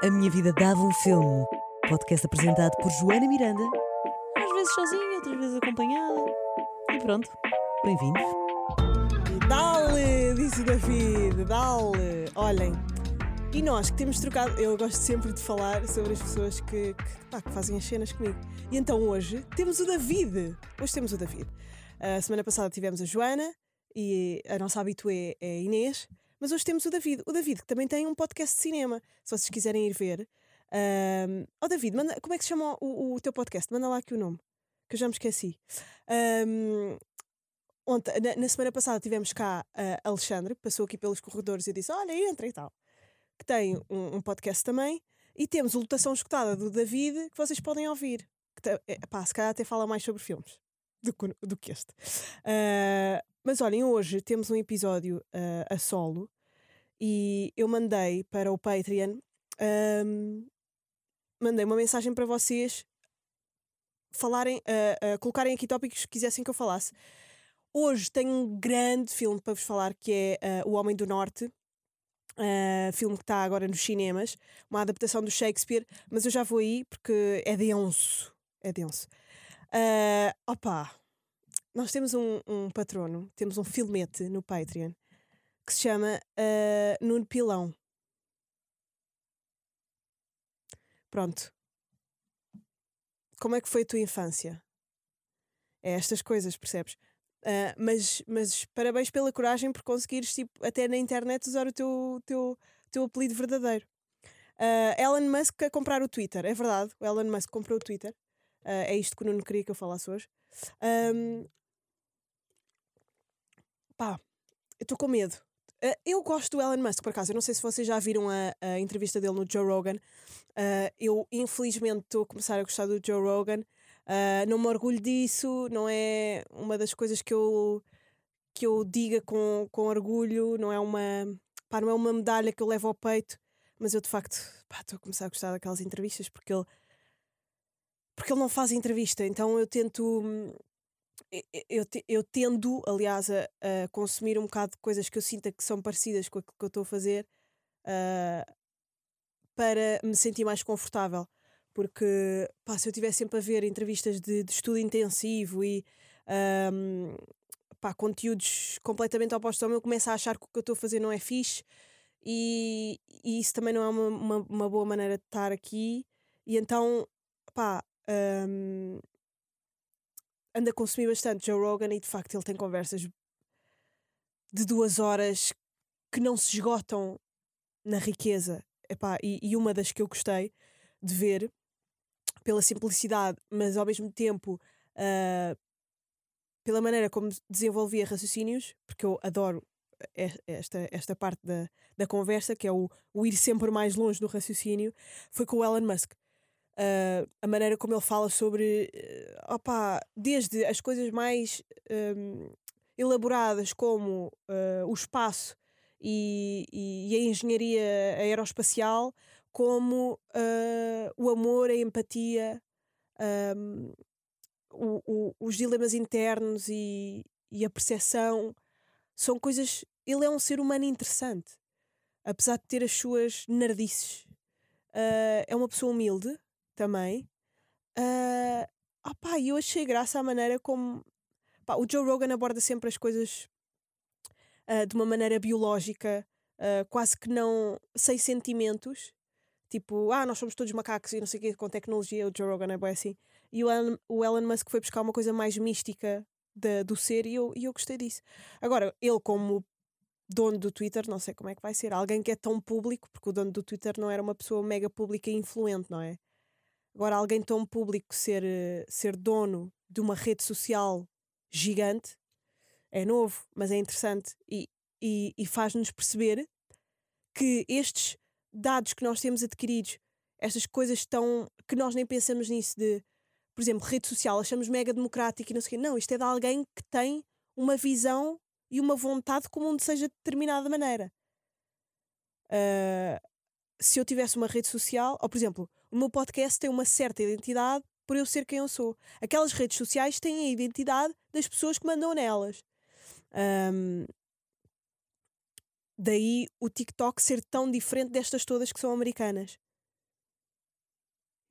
A Minha Vida Dava um Filme. Podcast apresentado por Joana Miranda. Às vezes sozinha, outras vezes acompanhada. E pronto, bem-vindos. Dale, disse o David, dale. Olhem, e nós que temos trocado, eu gosto sempre de falar sobre as pessoas que, que, pá, que fazem as cenas comigo. E então hoje temos o David. Hoje temos o David. A semana passada tivemos a Joana e a nossa habitué é a Inês. Mas hoje temos o David. O David, que também tem um podcast de cinema, se vocês quiserem ir ver. Um, oh, David, manda, como é que se chama o, o, teu podcast? Manda lá aqui o nome, que eu já me esqueci. Um, ontem, na, na, semana passada tivemos cá a Alexandre, passou aqui pelos corredores e disse: Olha, entra e tal. Que tem um, um podcast também. E temos a lotação escutada do David que vocês podem ouvir. Que, é, pá, se calhar até fala mais sobre filmes do, do que este. Uh, mas olhem, hoje temos um episódio uh, a solo e eu mandei para o Patreon, um, mandei uma mensagem para vocês falarem, uh, uh, colocarem aqui tópicos que quisessem que eu falasse. Hoje tenho um grande filme para vos falar que é O Homem do Norte. filme que está agora nos cinemas, uma adaptação do Shakespeare, mas eu já vou aí porque é denso. É denso. Uh, opa, nós temos um, um, patrono, temos um filmete no Patreon que se chama uh, Nuno Pilão. Pronto. Como é que foi a tua infância? É estas coisas, percebes? Uh, mas, mas parabéns pela coragem por conseguires, tipo, até na internet usar o teu, teu, teu apelido verdadeiro. Uh, Elon Musk a comprar o Twitter, é verdade. O Elon Musk comprou o Twitter. Uh, é isto que o Nuno queria que eu falasse hoje. Um, pá, eu estou com medo. Uh, eu gosto do Elon Musk, por acaso. Eu não sei se vocês já viram a, a entrevista dele no Joe Rogan. Uh, eu, infelizmente, estou a começar a gostar do Joe Rogan. não me orgulho disso, não é uma das coisas que eu, que eu diga com, com orgulho, não é uma. Pá, não é uma medalha que eu levo ao peito, mas eu de facto estou a começar a gostar daquelas entrevistas porque ele porque ele não faz entrevista, então eu tento. Eu, eu tendo, aliás, a, a, consumir um bocado de coisas que eu sinta que são parecidas com aquilo que eu estou a fazer uh, para me sentir mais confortável. Porque pá, se eu estivesse sempre a ver entrevistas de, de estudo intensivo e um, pá, conteúdos completamente opostos ao meu, começo a achar que o que eu estou a fazer não é fixe e, e isso também não é uma, uma, uma boa maneira de estar aqui. E então, pá, um, anda a consumir bastante Joe Rogan e de facto ele tem conversas de duas horas que não se esgotam na riqueza. Epá, e, e uma das que eu gostei de ver pela simplicidade, mas ao mesmo tempo uh, pela maneira como desenvolvia raciocínios, porque eu adoro esta, esta parte da, da conversa, que é o, o ir sempre mais longe do raciocínio, foi com o Elon Musk uh, a maneira como ele fala sobre, uh, opa, desde as coisas mais um, elaboradas como uh, o espaço e, e, a engenharia aeroespacial, como uh, o amor, a empatia, um, o, o, os dilemas internos e, e a percepção são coisas. Ele é um ser humano interessante, apesar de ter as suas nerdices. Uh, é uma pessoa humilde, também. Uh, opá, eu achei graça a maneira como. O Joe Rogan aborda sempre as coisas uh, de uma maneira biológica, uh, quase que não. sem sentimentos. Tipo, ah, nós somos todos macacos e não sei o que com tecnologia. O Joe Rogan é bem assim. E o Elon, o Elon Musk foi buscar uma coisa mais mística de, do ser e eu, e eu gostei disso. Agora, ele, como dono do Twitter, não sei como é que vai ser. Alguém que é tão público, porque o dono do Twitter não era uma pessoa mega pública e influente, não é? Agora, alguém tão público ser, eh, ser dono de uma rede social gigante é novo, mas é interessante e, e, e faz-nos perceber que estes dados que nós temos adquiridos, estas coisas tão que nós nem pensamos nisso de, por exemplo, rede social, achamos mega democrático e não sei o quê. Não, isto é de alguém que tem uma visão e uma vontade como um seja de determinada maneira. Uh, se eu tivesse uma rede social, ou por exemplo, o meu podcast tem uma certa identidade por eu ser quem eu sou. Aquelas redes sociais têm a identidade das pessoas que mandam nelas. Um, daí o TikTok ser tão diferente destas todas que são americanas.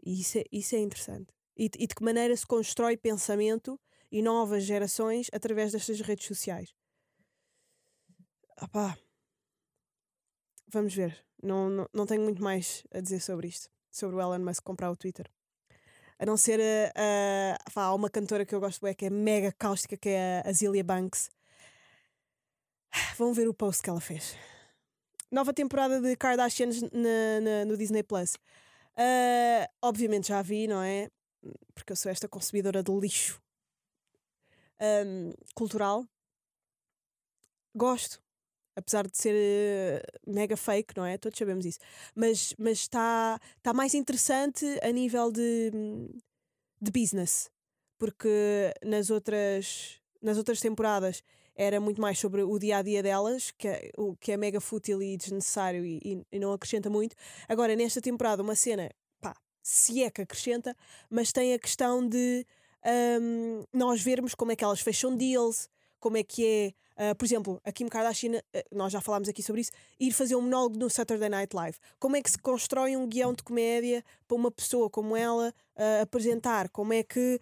E isso é, isso é interessante. E, e de que maneira se constrói pensamento e novas gerações através destas redes sociais. Vamos ver. Não, não, não tenho muito mais a dizer sobre isto. Sobre o Elon Musk comprar o Twitter. A não ser a, a, há uma cantora que eu gosto bem que é mega cáustica, que é a Azilia Banks. Vão ver o post que ela fez. Nova temporada de Kardashians na, na, no Disney Plus. Uh, obviamente já vi, não é? Porque eu sou esta consumidora de lixo um, cultural. Gosto. Apesar de ser uh, mega fake, não é? Todos sabemos isso. Mas está tá mais interessante a nível de, de business. Porque nas outras, nas outras temporadas era muito mais sobre o dia a dia delas, que é, o que é mega fútil e desnecessário e, e, e, não acrescenta muito. Agora, nesta temporada, uma cena, pá, se é que acrescenta, mas tem a questão de um, nós vermos como é que elas fecham deals, como é que é. Uh, por exemplo, a Kim Kardashian, uh, nós já falámos aqui sobre isso, ir fazer um monólogo no Saturday Night Live. Como é que se constrói um guião de comédia para uma pessoa como ela uh, apresentar? Como é que.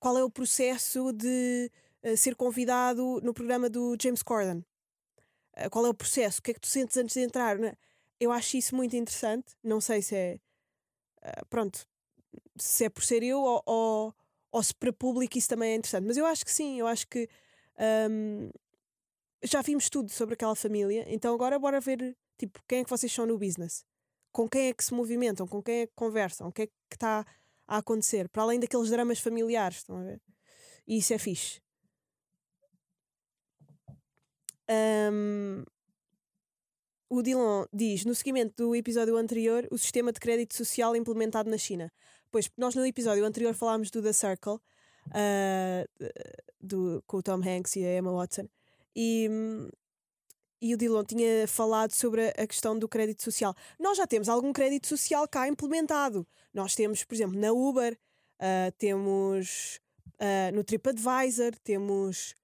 qual é o processo de ser convidado no programa do James Corden? qual é o processo? O que é que tu sentes antes de entrar? Né? Eu acho isso muito interessante. Não sei se é. pronto. Se é por ser eu ou, ou ou se para público isso também é interessante. Mas eu acho que sim, eu acho que um, já vimos tudo sobre aquela família, então agora bora ver tipo, quem é que vocês são no business, com quem é que se movimentam, com quem é que conversam, o que é que está a acontecer, para além daqueles dramas familiares, estão a ver? E isso é fixe. Um, o Dillon diz: no seguimento do episódio anterior, o sistema de crédito social implementado na China. Pois, nós no episódio anterior falámos do The Circle, uh, do, com o Tom Hanks e a Emma Watson, e, e o Dillon tinha falado sobre a questão do crédito social. Nós já temos algum crédito social cá implementado. Nós temos, por exemplo, na Uber, uh, temos uh, no TripAdvisor, temos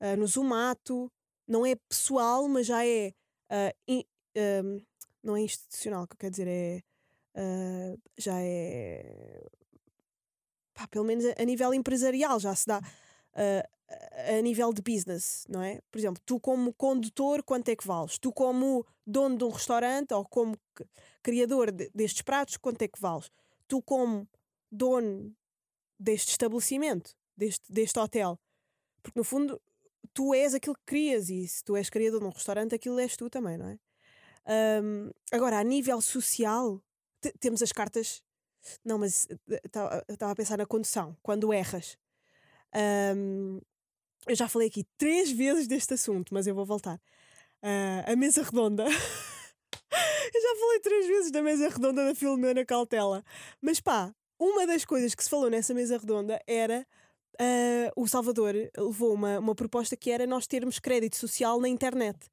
uh, no Zomato. Não é pessoal, mas já é. In, não é institucional, que eu quero dizer, é já é. Pá, pelo menos a, nível empresarial já se dá. Uh, a nível de business, não é? Por exemplo, tu como condutor, quanto é que vales? Tu como dono de um restaurante ou como criador de, destes pratos, quanto é que vales? Tu como dono deste estabelecimento, deste, deste hotel. Porque no fundo, tu és aquilo que crias e se tu és criador de um restaurante, aquilo és tu também, não é? Um, agora, a nível social, temos as cartas. Não, mas estava eh, a pensar na condução, quando erras. Um, eu já falei aqui três vezes deste assunto, mas eu vou voltar. Uh, a mesa redonda. eu já falei três vezes da mesa redonda da Filomena Cautela. Mas pá, uma das coisas que se falou nessa mesa redonda era. Uh, o Salvador levou uma, uma proposta que era nós termos crédito social na internet.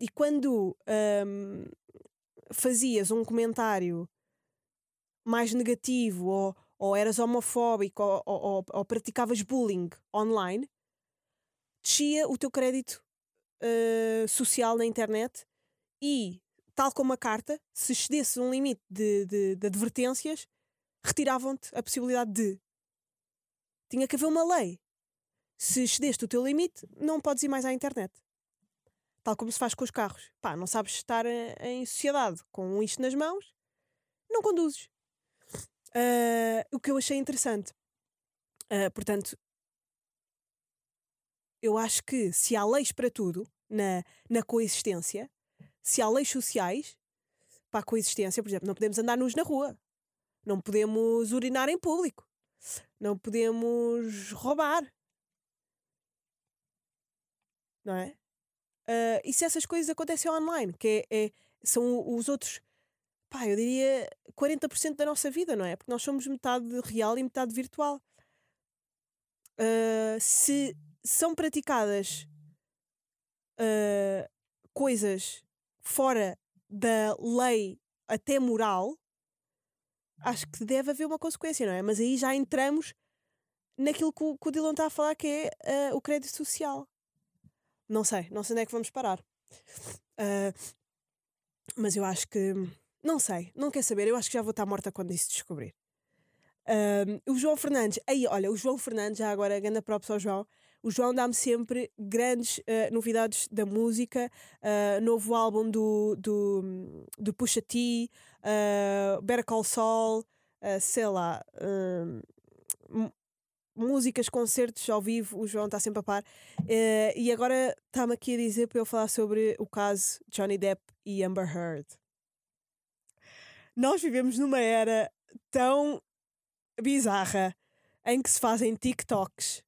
E quando um, fazias um comentário mais negativo ou, ou eras homofóbico ou, ou, ou praticavas bullying online, descia o teu crédito uh, social na internet e, tal como a carta, se excedesse um limite de, de, de advertências, retiravam-te a possibilidade de. Tinha que haver uma lei. Se excedeste o teu limite, não podes ir mais à internet. Tal como se faz com os carros. Pá, não sabes estar em sociedade com isto nas mãos, não conduzes. Uh, o que eu achei interessante. Uh, portanto, eu acho que se há leis para tudo na, na coexistência, se há leis sociais para a coexistência, por exemplo, não podemos andar nus na rua, não podemos urinar em público, não podemos roubar, não é? Uh, e se essas coisas acontecem online, que é, é, são os outros pá, eu diria 40% da nossa vida, não é? Porque nós somos metade real e metade virtual. Uh, se são praticadas uh, coisas fora da lei até moral, acho que deve haver uma consequência, não é? Mas aí já entramos naquilo que o, que o Dylan está a falar, que é uh, o crédito social. Não sei, não sei onde é que vamos parar. Uh, mas eu acho que não sei, não quer saber. Eu acho que já vou estar morta quando isso descobrir. Um, o João Fernandes, aí olha, o João Fernandes, já agora, grande própria ao João. O João dá-me sempre grandes uh, novidades da música, uh, novo álbum do, do, do Pusha T, uh, Better Call uh, sei lá, músicas, concertos ao vivo, o João está sempre a par. e agora está-me aqui a dizer para eu falar sobre o caso Johnny Depp e Amber Heard. Nós vivemos numa era tão bizarra em que se fazem TikToks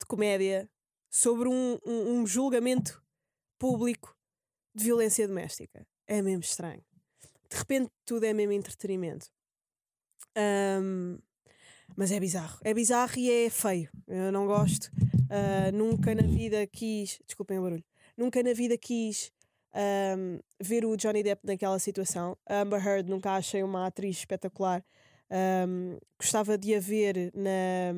de comédia sobre um, um, um julgamento público de violência doméstica. É mesmo estranho. De repente tudo é mesmo entretenimento. Um, mas é bizarro. É bizarro e é feio. Eu não gosto. Uh, nunca na vida quis. Desculpem o barulho. Nunca na vida quis um, ver o Johnny Depp naquela situação. A Amber Heard nunca achei uma atriz espetacular. Um, gostava de a ver na.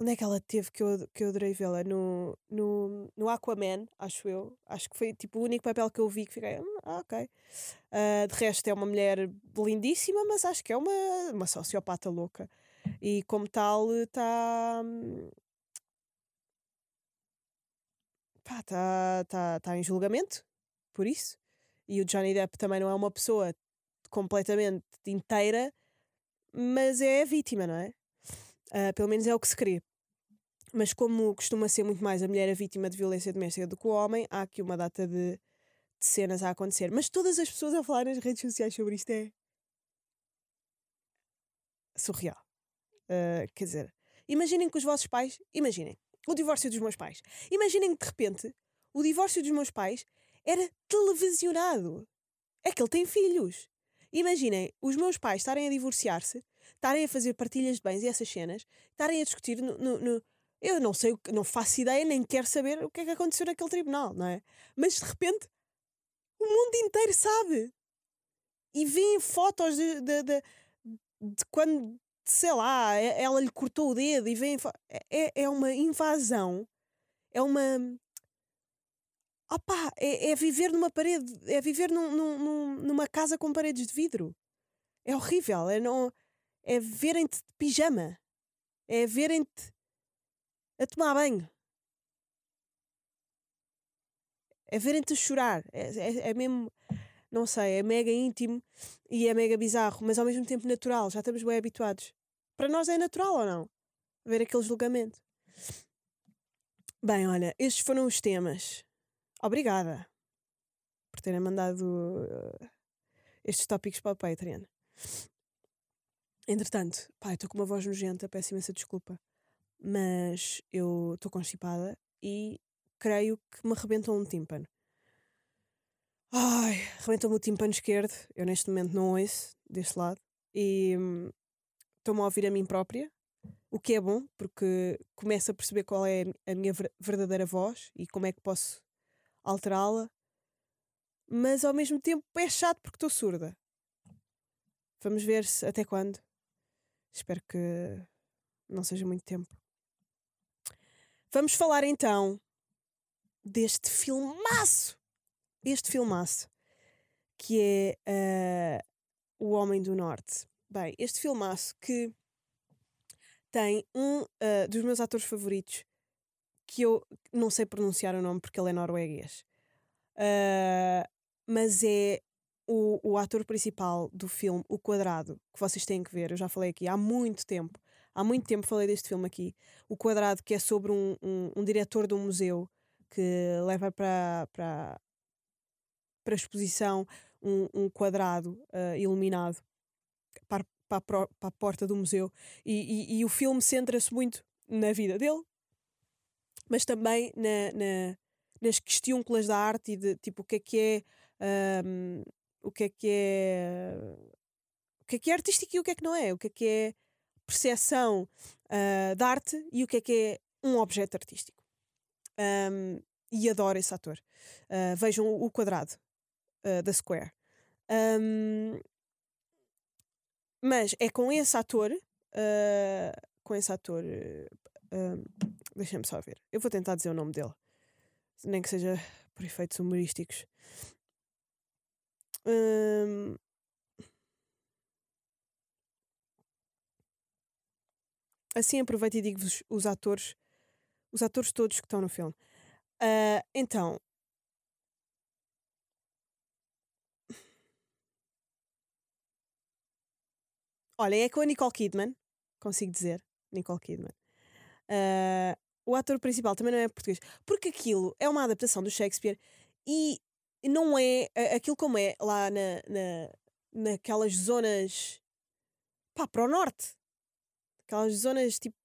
Onde é que ela teve que eu, que eu adorei vê-la? No, no, no Aquaman, acho eu. Acho que foi tipo o único papel que eu vi que fiquei. Hum, ah, ok. Uh, de resto, é uma mulher lindíssima, mas acho que é uma, uma sociopata louca. E como tal, está. Pá, está tá, tá em julgamento por isso. E o Johnny Depp também não é uma pessoa completamente inteira, mas é a vítima, não é? Uh, pelo menos é o que se crê. Mas como costuma ser muito mais a mulher a vítima de violência doméstica do que o homem, há aqui uma data de, de cenas a acontecer. Mas todas as pessoas a falar nas redes sociais sobre isto é surreal. Uh, quer dizer, imaginem que os vossos pais, imaginem, o divórcio dos meus pais. Imaginem que de repente o divórcio dos meus pais era televisionado. É que ele tem filhos. Imaginem os meus pais estarem a divorciar-se, estarem a fazer partilhas de bens e essas cenas, estarem a discutir no, no, no eu não sei, não faço ideia, nem quero saber o que é que aconteceu naquele tribunal, não é? Mas de repente o mundo inteiro sabe. E vêem fotos de, de, de, de quando, sei lá, ela lhe cortou o dedo e vêem. É, é uma invasão. É uma. Opá, é, é viver numa parede, é viver num, num, numa casa com paredes de vidro. É horrível. É, não, é verem-te de pijama. É verem-te a tomar banho. É verem-te chorar. É, é, é, mesmo, não sei, é mega íntimo e é mega bizarro, mas ao mesmo tempo natural. Já estamos bem habituados. Para nós é natural ou não? Ver aquele julgamento. Bem, olha, estes foram os temas. Obrigada por terem mandado uh, estes tópicos para o Patreon. Entretanto, pá, estou com uma voz nojenta, peço imensa desculpa mas eu estou constipada e creio que me arrebentou um tímpano. Ai, arrebentou-me o tímpano esquerdo. Eu neste momento não ouço deste lado e hum, estou-me a ouvir a mim própria, o que é bom porque começo a perceber qual é a minha verdadeira voz e como é que posso alterá-la, mas ao mesmo tempo é chato porque estou surda. Vamos ver se até quando. Espero que não seja muito tempo. Vamos falar então deste filmaço. Este filmaço que é uh, O Homem do Norte. Bem, este filmaço que tem um uh, dos meus atores favoritos que eu não sei pronunciar o nome porque ele é norueguês. Uh, mas é o, o ator principal do filme O Quadrado, que vocês têm que ver, eu já falei aqui há muito tempo. Há muito tempo falei deste filme aqui. O Quadrado, que é sobre um, um, um diretor de um museu que leva para, para, para exposição um, um quadrado uh, iluminado para, para, a, para a porta do museu. E, e, e o filme centra-se muito na vida dele, mas também na, na, nas questiúnculas da arte e de tipo o que é que é um, o que é que é o que é que é artístico e o que é que não é, o que é que é percepção uh, de arte e o que é que é um objeto artístico. Um, e adoro esse ator. Uh, vejam o quadrado uh, da Square. Um, mas é com esse ator, com esse ator, deixem-me só ver. Eu vou tentar dizer o nome dele, nem que seja por efeitos humorísticos. Hum, assim aproveito e digo-vos os atores, os atores todos que estão no filme. Ah, então, olha, é com a Nicole Kidman, consigo dizer, Nicole Kidman. Ah, o ator principal também não é português, porque aquilo é uma adaptação do Shakespeare e não é aquilo como é lá na, na, naquelas zonas pá, para o norte, aquelas zonas tipo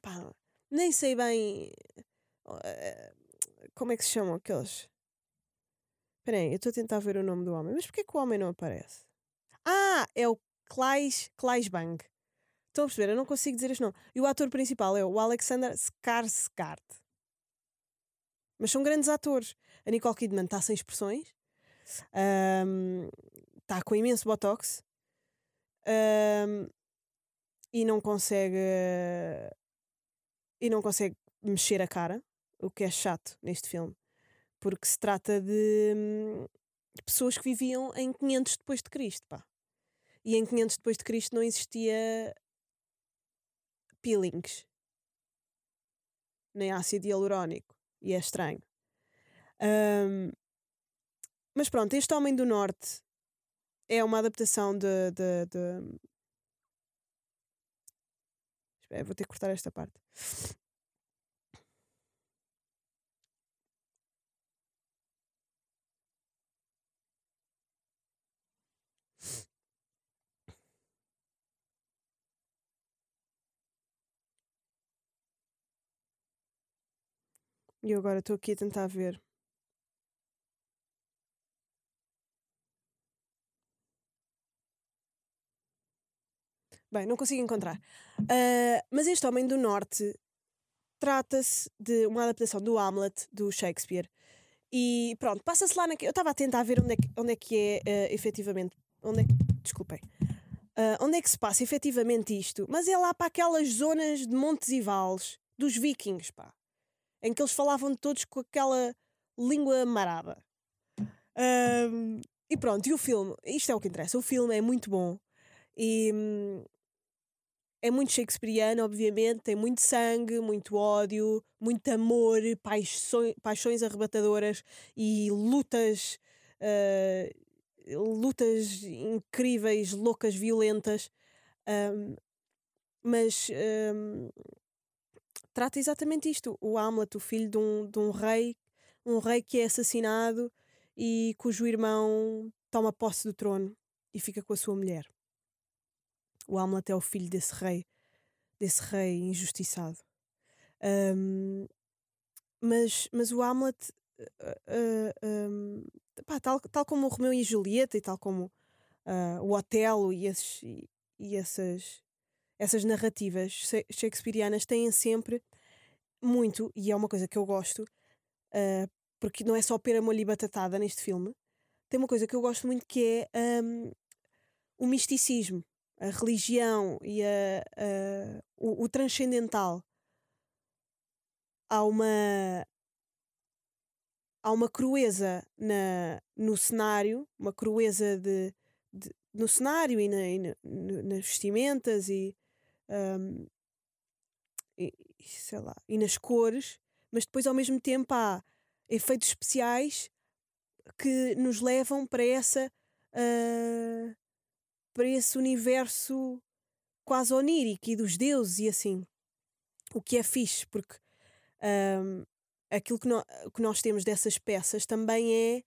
pá, nem sei bem eh, como é que se chamam aqueles. Espera aí, eu estou a tentar ver o nome do homem, mas porquê que o homem não aparece? Ah, é o Claes, Claesbang. Estão a perceber? Eu não consigo dizer este nome. E o ator principal é o Alexander Skarsgård. Mas são grandes atores. A Nicole Kidman está sem expressões. Está com imenso botox. ahm, e não consegue. E não consegue mexer a cara. O que é chato neste filme. Porque se trata de hum, pessoas que viviam em 500 depois de Cristo, pá. E em 500 depois de Cristo não existia peelings. Nem ácido hialurónico. E é estranho. Ahm, mas pronto, este Homem do Norte é uma adaptação de. de, de... Espera, vou ter que cortar esta parte. E eu agora estou aqui a tentar ver. Bem, não consigo encontrar. Ah, mas este Homem do Norte trata-se de uma adaptação do Hamlet, do Shakespeare. E pronto, passa-se lá naquele. Eu estava a tentar ver onde é que, onde é, que é ah, efetivamente. Onde é que, desculpem. Ah, onde é que se passa efetivamente isto? Mas é lá para aquelas zonas de montes e vales dos vikings, pá. Em que eles falavam todos com aquela língua marada. Ahm, e pronto, e o filme, isto é o que interessa. O filme é muito bom e hum, é muito shakespeariano, obviamente. Tem muito sangue, muito ódio, muito amor, paixões, paixões arrebatadoras e lutas, ah, lutas incríveis, loucas, violentas. Ahm, mas trata exatamente isto: o Hamlet, o filho de um, de um rei, um rei que é assassinado e cujo irmão toma posse do trono e fica com a sua mulher. O Hamlet é o filho desse rei, desse rei injustiçado. Ahm, mas, mas o Hamlet, ah, ah, ahm, pá, tal, tal como o Romeu e Julieta e tal como ah, o Otelo e, esses, e, e essas, essas narrativas sha- shakespearianas têm sempre muito, e é uma coisa que eu gosto, ah, porque não é só pera, molho e batatada neste filme, tem uma coisa que eu gosto muito que é ahm, o misticismo, a religião e a, a- o, o transcendental. Há uma, há uma crueza na, no cenário, uma crueza de, de- no cenário e, na- e na- nas vestimentas e, e sei lá, e nas cores, mas depois ao mesmo tempo há efeitos especiais que nos levam para essa ah, para esse universo quase onírico e dos deuses e assim. O que é fixe, porque ahm, aquilo que, no- que nós temos dessas peças também é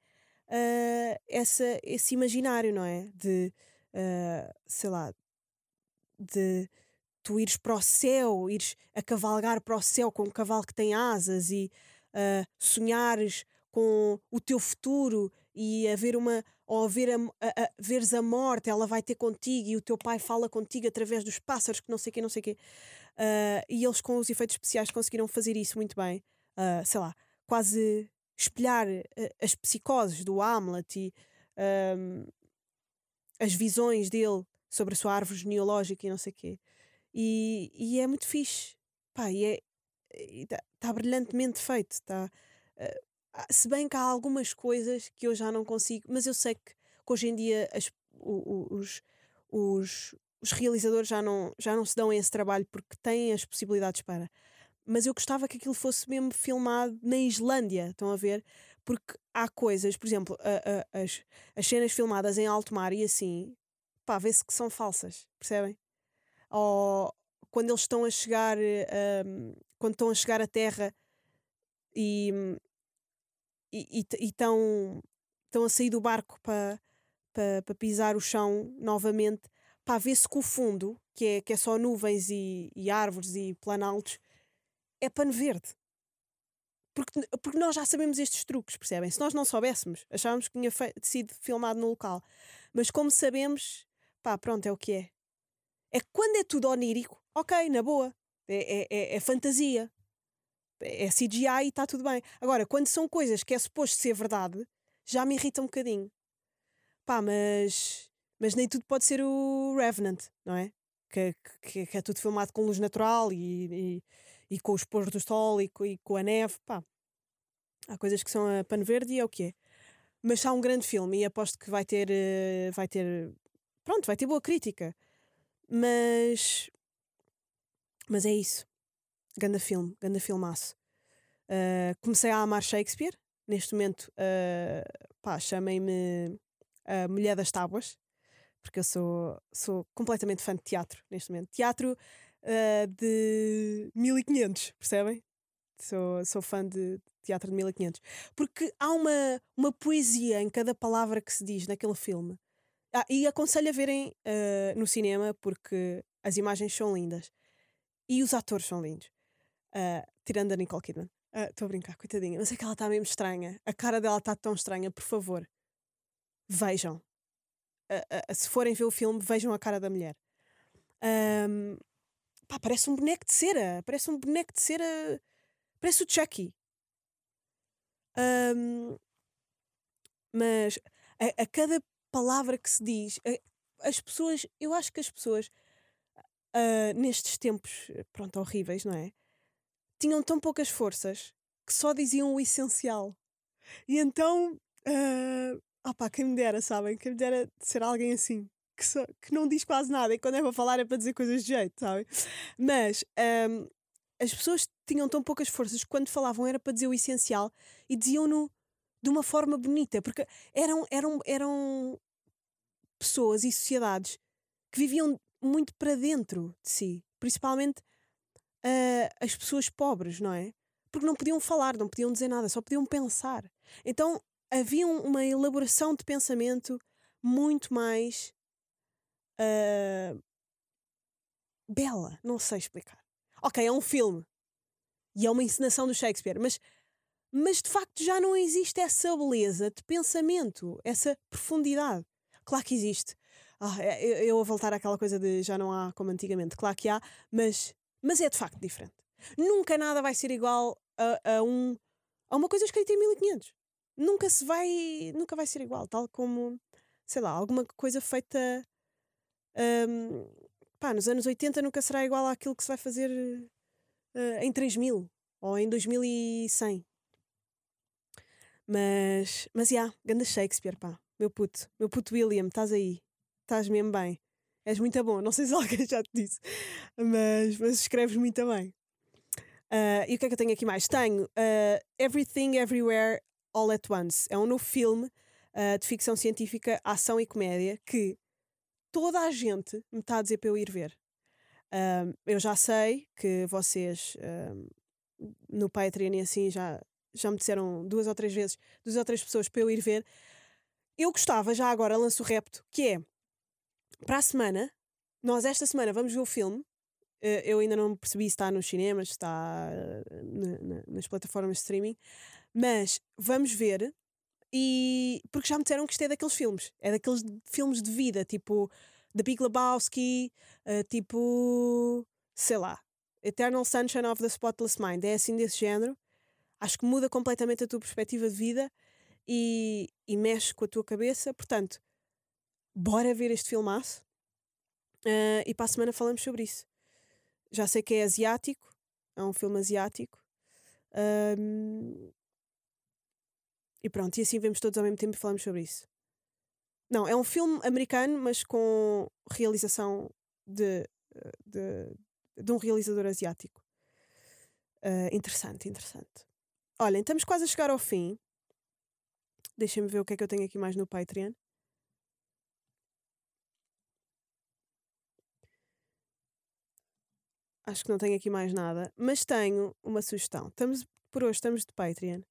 ah, essa, esse imaginário, não é? De, ah, sei lá, de tu ires para o céu, ires a cavalgar para o céu com um cavalo que tem asas e ah, sonhares com o teu futuro e haver uma ou ver a, a- a- veres a morte, ela vai ter contigo e o teu pai fala contigo através dos pássaros que não sei que, não sei quê. Ah, e eles com os efeitos especiais conseguiram fazer isso muito bem. Ah, sei lá, quase espelhar as psicoses do Hamlet e as visões dele sobre a sua árvore genealógica e não sei quê. E, e é muito fixe. Pá, e é está brilhantemente feito. Tá, ah, se bem que há algumas coisas que eu já não consigo, mas eu sei que, que hoje em dia as- os, os, os realizadores já não, já não se dão esse trabalho porque têm as possibilidades para. Mas eu gostava que aquilo fosse mesmo filmado na Islândia, estão a ver? Porque há coisas, por exemplo, a- a- as, as cenas filmadas em alto mar e assim, pá, vê-se que são falsas, percebem? Ou quando eles estão a chegar, um, quando estão a chegar à terra e e estão estão a sair do barco para pa, pa pisar o chão novamente, para ver-se que o fundo, que é, que é só nuvens e, e árvores e planaltos, é pano verde. Porque, porque nós já sabemos estes truques, percebem? Se nós não soubéssemos, achávamos que tinha sido filmado no local. Mas como sabemos, pá, pronto, é o que é. É quando é tudo onírico, ok, na boa. É, é, é, é fantasia. É CGI e está tudo bem. Agora, quando são coisas que é suposto ser verdade, já me irrita um bocadinho. Pá, mas, mas nem tudo pode ser o Revenant, não é? Que, que, que é tudo filmado com luz natural e, e, e com os pôr do sol e, e com a neve. Pá, há coisas que são a pano verde e é o que é. Mas está um grande filme e aposto que vai ter. eh, Vai ter. Pronto, vai ter boa crítica. Mas. Mas é isso. Ganda filme, ganda filmaço. Uh, comecei a amar Shakespeare. Neste momento, uh, pá, chamem-me a Mulher das Tábuas, porque eu sou, sou completamente fã de teatro neste momento. Teatro uh, de 1500, percebem? Sou, sou fã de teatro de 1500. Porque há uma, uma poesia em cada palavra que se diz naquele filme. Ah, e aconselho a verem uh, no cinema, porque as imagens são lindas. E os atores são lindos. Uh, tirando a Nicole Kidman. Estou a brincar, coitadinha. Mas é que ela está mesmo estranha. A cara dela está tão estranha. Por favor, vejam. Uh, uh, se forem ver o filme, vejam a cara da mulher. Um, pá, parece um boneco de cera. Parece um boneco de cera. Parece o Chucky. Um, mas a, a cada palavra que se diz, a- as pessoas, eu acho que as pessoas uh, nestes tempos, pronto, horríveis, não é? Tinham tão poucas forças que só diziam o essencial. E então, uh, opá, quem me dera, sabem? Quem me dera ser alguém assim, que, só, que não diz quase nada e quando é para falar é para dizer coisas de jeito, sabem? Mas um, as pessoas tinham tão poucas forças que quando falavam era para dizer o essencial e diziam-no de uma forma bonita, porque eram, eram, eram pessoas e sociedades que viviam muito para dentro de si, principalmente uh, as pessoas pobres, não é? Porque não podiam falar, não podiam dizer nada, só podiam pensar. Então havia um- uma elaboração de pensamento muito mais uh, bela, não sei explicar. Ok, é um filme e é uma encenação do Shakespeare, mas, mas de facto já não existe essa beleza de pensamento, essa profundidade. Claro que existe. Ah, é- eu, vou voltar àquela coisa de já não há como antigamente. Claro que há, mas, mas é de facto diferente. Nunca nada vai ser igual a, a um, a uma coisa escrita em 1500. Nunca se vai, nunca vai ser igual, tal como, sei lá, alguma coisa feita hum, pá, nos anos 80 nunca será igual àquilo que se vai fazer eh, em 3000 ou em 2100. Mas, mas, já, yeah, ganda Shakespeare, pá. Meu puto, meu puto William, estás aí. Estás mesmo bem. És muito bom. Não sei se alguém já te disse, mas, mas escreves muito bem. Ah, e o que é que eu tenho aqui mais? Tenho ah, Everything Everywhere All at Once. É um novo filme ah, de ficção científica, ação e comédia que toda a gente me está a dizer para eu ir ver. Eu já sei que vocês no Patreon e assim já, já me disseram duas ou três vezes, duas ou três pessoas para eu ir ver. Eu gostava, já agora lanço o repto, que é para a semana, nós esta semana vamos ver o filme. Eh, Eu ainda não percebi se está nos cinemas, se está eh, na- na- nas plataformas de streaming, mas vamos ver. E porque já me disseram que isto é daqueles filmes, é daqueles filmes de vida, tipo The Big Lebowski, eh, tipo sei lá, Eternal Sunshine of the Spotless Mind, é assim desse género. Acho que muda completamente a tua perspectiva de vida e, e mexe com a tua cabeça. Portanto, bora ver este filmaço Ah, e para a semana falamos sobre isso. Já sei que é asiático, é um filme asiático. Ahm, e pronto, e assim vemos todos ao mesmo tempo e falamos sobre isso. Não, é um filme americano, mas com realização de, de, de um realizador asiático. Uh, interessante, interessante. Olhem, estamos quase a chegar ao fim. Deixem-me ver o que é que eu tenho aqui mais no Patreon. Acho que não tenho aqui mais nada, mas tenho uma sugestão. Estamos, por hoje estamos de Patreon.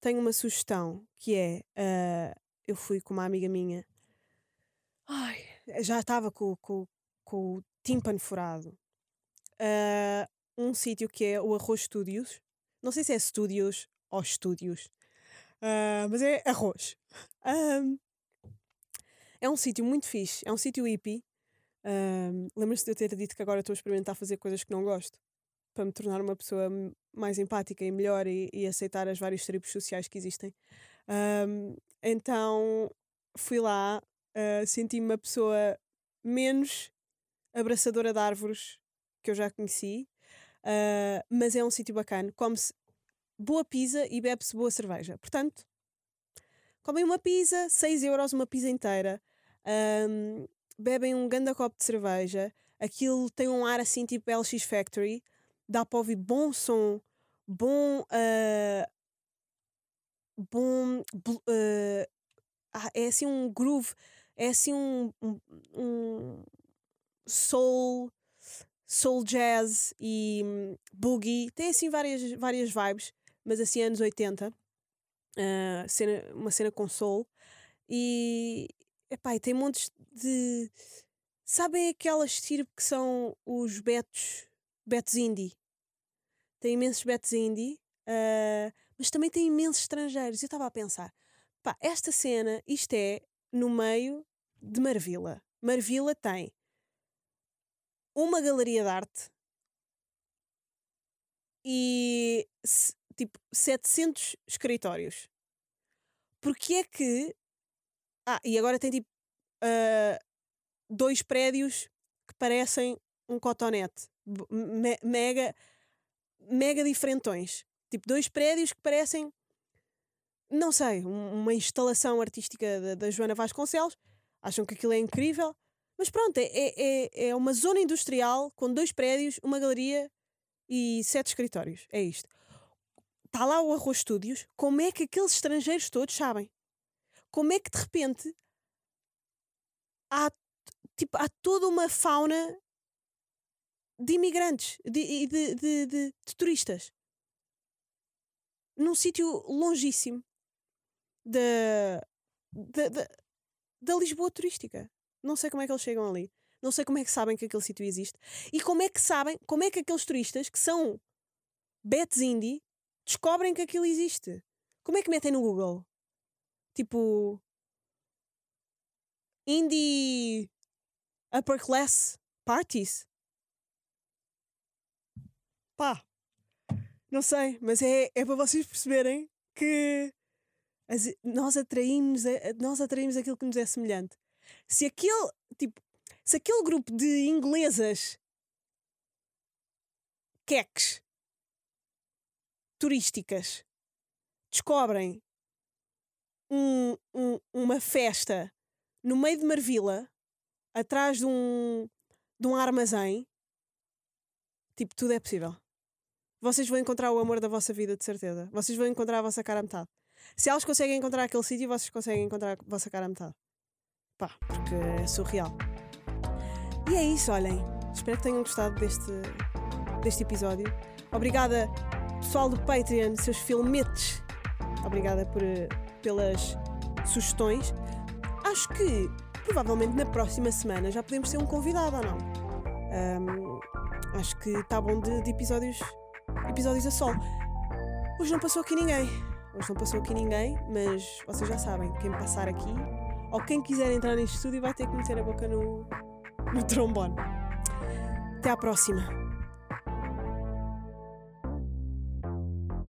Tenho uma sugestão que é: uh, eu fui com uma amiga minha. Ai, já estava com, com, com o tímpano furado. Uh, um sítio que é o Arroz Studios. Não sei se é Studios ou Estúdios, uh, mas é arroz. Um, é um sítio muito fixe, é um sítio hippie. Um, Lembras-te de eu ter dito que agora estou a experimentar fazer coisas que não gosto para me tornar uma pessoa mais empática e melhor e, e aceitar as várias tribos sociais que existem. Um, então fui lá, uh, senti-me uma pessoa menos abraçadora de árvores que eu já conheci, uh, mas é um sítio bacana. Come-se boa pizza e bebe-se boa cerveja. Portanto, comem uma pizza, 6 euros uma pizza inteira, um, bebem um ganda copo de cerveja, aquilo tem um ar assim tipo LX Factory, dá para ouvir bom som, bom. Uh, bom. Uh, é assim um groove, é assim um, um, um soul soul jazz e um, boogie, tem assim várias, várias vibes mas assim anos 80, uh, ah, cena, uma cena com soul, e, epá, e tem montes de. Sabem aquelas estirpe que são os betos, betos indie? Tem imensos betos indie, uh, mas também tem imensos estrangeiros. Eu estava a pensar, pá, esta cena, isto é no meio de Marvila. Marvila tem uma galeria de arte e tipo 700 escritórios. Porque é que. Ah, e agora tem tipo uh, dois prédios que parecem um cotonete. Me mega. Mega diferentões. Tipo, dois prédios que parecem. Não sei, uma instalação artística da, da Joana Vasconcelos. Acham que aquilo é incrível. Mas pronto, é, é, é uma zona industrial com dois prédios, uma galeria e sete escritórios. É isto está lá o Arroz Studios, como é que aqueles estrangeiros todos sabem? Como é que de repente há, tipo, há toda uma fauna de imigrantes e de, de, de, de, turistas num sítio longíssimo da, da, da, da Lisboa turística. Não sei como é que eles chegam ali. Não sei como é que sabem que aquele sítio existe. E como é que sabem, como é que aqueles turistas que são Bets Indie descobrem que aquilo existe. Como é que metem no Google? Tipo. Indie upper class parties? Pá. Não sei, mas é, é para vocês perceberem que as, nós atraímos nós atraímos aquilo que nos é semelhante. Se aquele, tipo, se aquele grupo de inglesas queques turísticas descobrem um, um, uma festa no meio de Marvila, atrás de um, de um armazém, tipo, tudo é possível. Vocês vão encontrar o amor da vossa vida, de certeza. Vocês vão encontrar a vossa cara a metade. Se elas conseguem encontrar aquele sítio, vocês conseguem encontrar a vossa cara a metade. Pá, porque é surreal. E é isso, olhem. Espero que tenham gostado deste, deste episódio. Obrigada pessoal do Patreon, seus filmetes. Obrigada por, pelas sugestões. Acho que provavelmente na próxima semana já podemos ter um convidado ou não. Um, acho que está bom de, de, episódios, episódios a sol. Hoje não passou aqui ninguém. Hoje não passou aqui ninguém, mas vocês já sabem, quem passar aqui ou quem quiser entrar neste estúdio vai ter que meter a boca no, no trombone. Até à próxima.